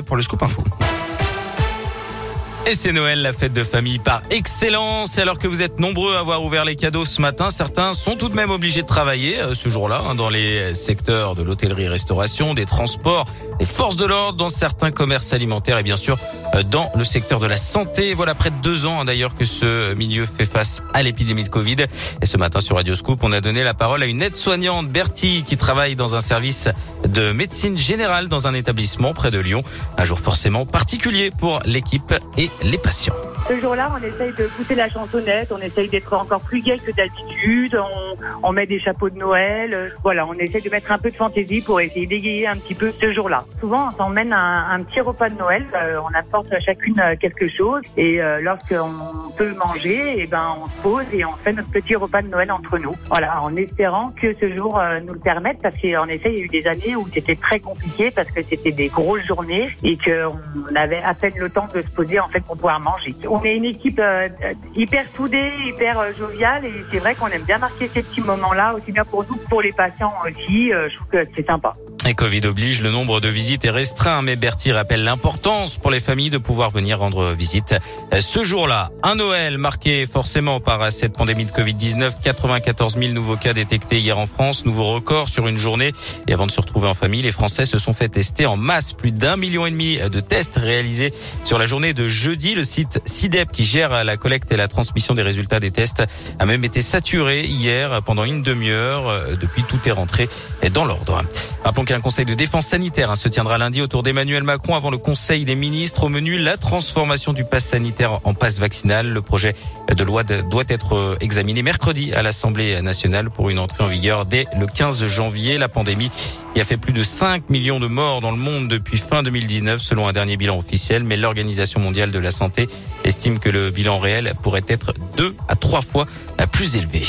pour le scoop info. Et c'est Noël, la fête de famille par excellence. Alors que vous êtes nombreux à avoir ouvert les cadeaux ce matin, certains sont tout de même obligés de travailler euh, ce jour-là hein, dans les secteurs de l'hôtellerie-restauration, des transports, des forces de l'ordre, dans certains commerces alimentaires et bien sûr euh, dans le secteur de la santé. Voilà près de deux ans hein, d'ailleurs que ce milieu fait face à l'épidémie de Covid. Et ce matin sur Radio Scoop, on a donné la parole à une aide-soignante, Bertie, qui travaille dans un service de médecine générale dans un établissement près de Lyon. Un jour forcément particulier pour l'équipe et les patients. Ce jour-là, on essaye de goûter la chansonnette, on essaye d'être encore plus gai que d'habitude, on, met des chapeaux de Noël, euh, voilà, on essaye de mettre un peu de fantaisie pour essayer d'égayer un petit peu ce jour-là. Souvent, on s'emmène un, un, petit repas de Noël, euh, on apporte à chacune euh, quelque chose et euh, lorsqu'on peut manger, et eh ben on se pose et on fait notre petit repas de Noël entre nous. Voilà, en espérant que ce jour euh, nous le permette, parce qu'en effet, il y a eu des années où c'était très compliqué parce que c'était des grosses journées et qu'on avait à peine le temps de se poser en fait pour pouvoir manger on est une équipe euh, hyper soudée, hyper euh, joviale et c'est vrai qu'on aime bien marquer ces petits moments-là, aussi bien pour nous que pour les patients aussi. Je trouve que c'est sympa. Et Covid oblige, le nombre de visites est restreint, mais Bertie rappelle l'importance pour les familles de pouvoir venir rendre visite. Ce jour-là, un Noël marqué forcément par cette pandémie de Covid-19, 94 000 nouveaux cas détectés hier en France, nouveau record sur une journée. Et avant de se retrouver en famille, les Français se sont fait tester en masse. Plus d'un million et demi de tests réalisés sur la journée de jeudi. Le site CIDEP qui gère la collecte et la transmission des résultats des tests a même été saturé hier pendant une demi-heure. Depuis, tout est rentré dans l'ordre. Qu'un conseil de défense sanitaire hein, se tiendra lundi autour d'Emmanuel Macron avant le conseil des ministres. Au menu, la transformation du pass sanitaire en passe vaccinal. Le projet de loi doit être euh, examiné mercredi à l'Assemblée nationale pour une entrée en vigueur dès le 15 janvier. La pandémie a fait plus de 5 millions de morts dans le monde depuis fin 2019 selon un dernier bilan officiel. Mais l'Organisation mondiale de la santé estime que le bilan réel pourrait être deux à trois fois plus élevé.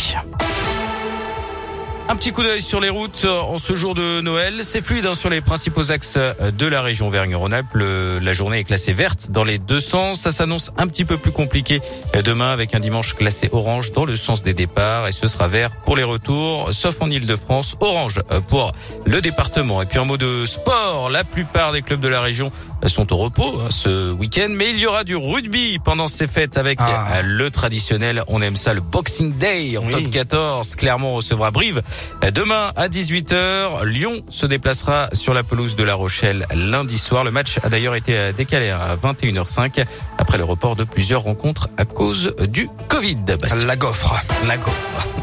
Un petit coup d'œil sur les routes en ce jour de Noël. C'est fluide hein, sur les principaux axes de la région Vergne-Rhône-Alpes. La journée est classée verte dans les deux sens. Ça s'annonce un petit peu plus compliqué demain avec un dimanche classé orange dans le sens des départs et ce sera vert pour les retours, sauf en Ile-de-France. Orange pour le département. Et puis un mot de sport. La plupart des clubs de la région sont au repos hein, ce week-end, mais il y aura du rugby pendant ces fêtes avec ah. le traditionnel. On aime ça, le Boxing Day en top 14. Clermont recevra Brive Demain à 18h, Lyon se déplacera sur la pelouse de La Rochelle lundi soir. Le match a d'ailleurs été décalé à 21h05 après le report de plusieurs rencontres à cause du Covid. La gaufre. La gaufre.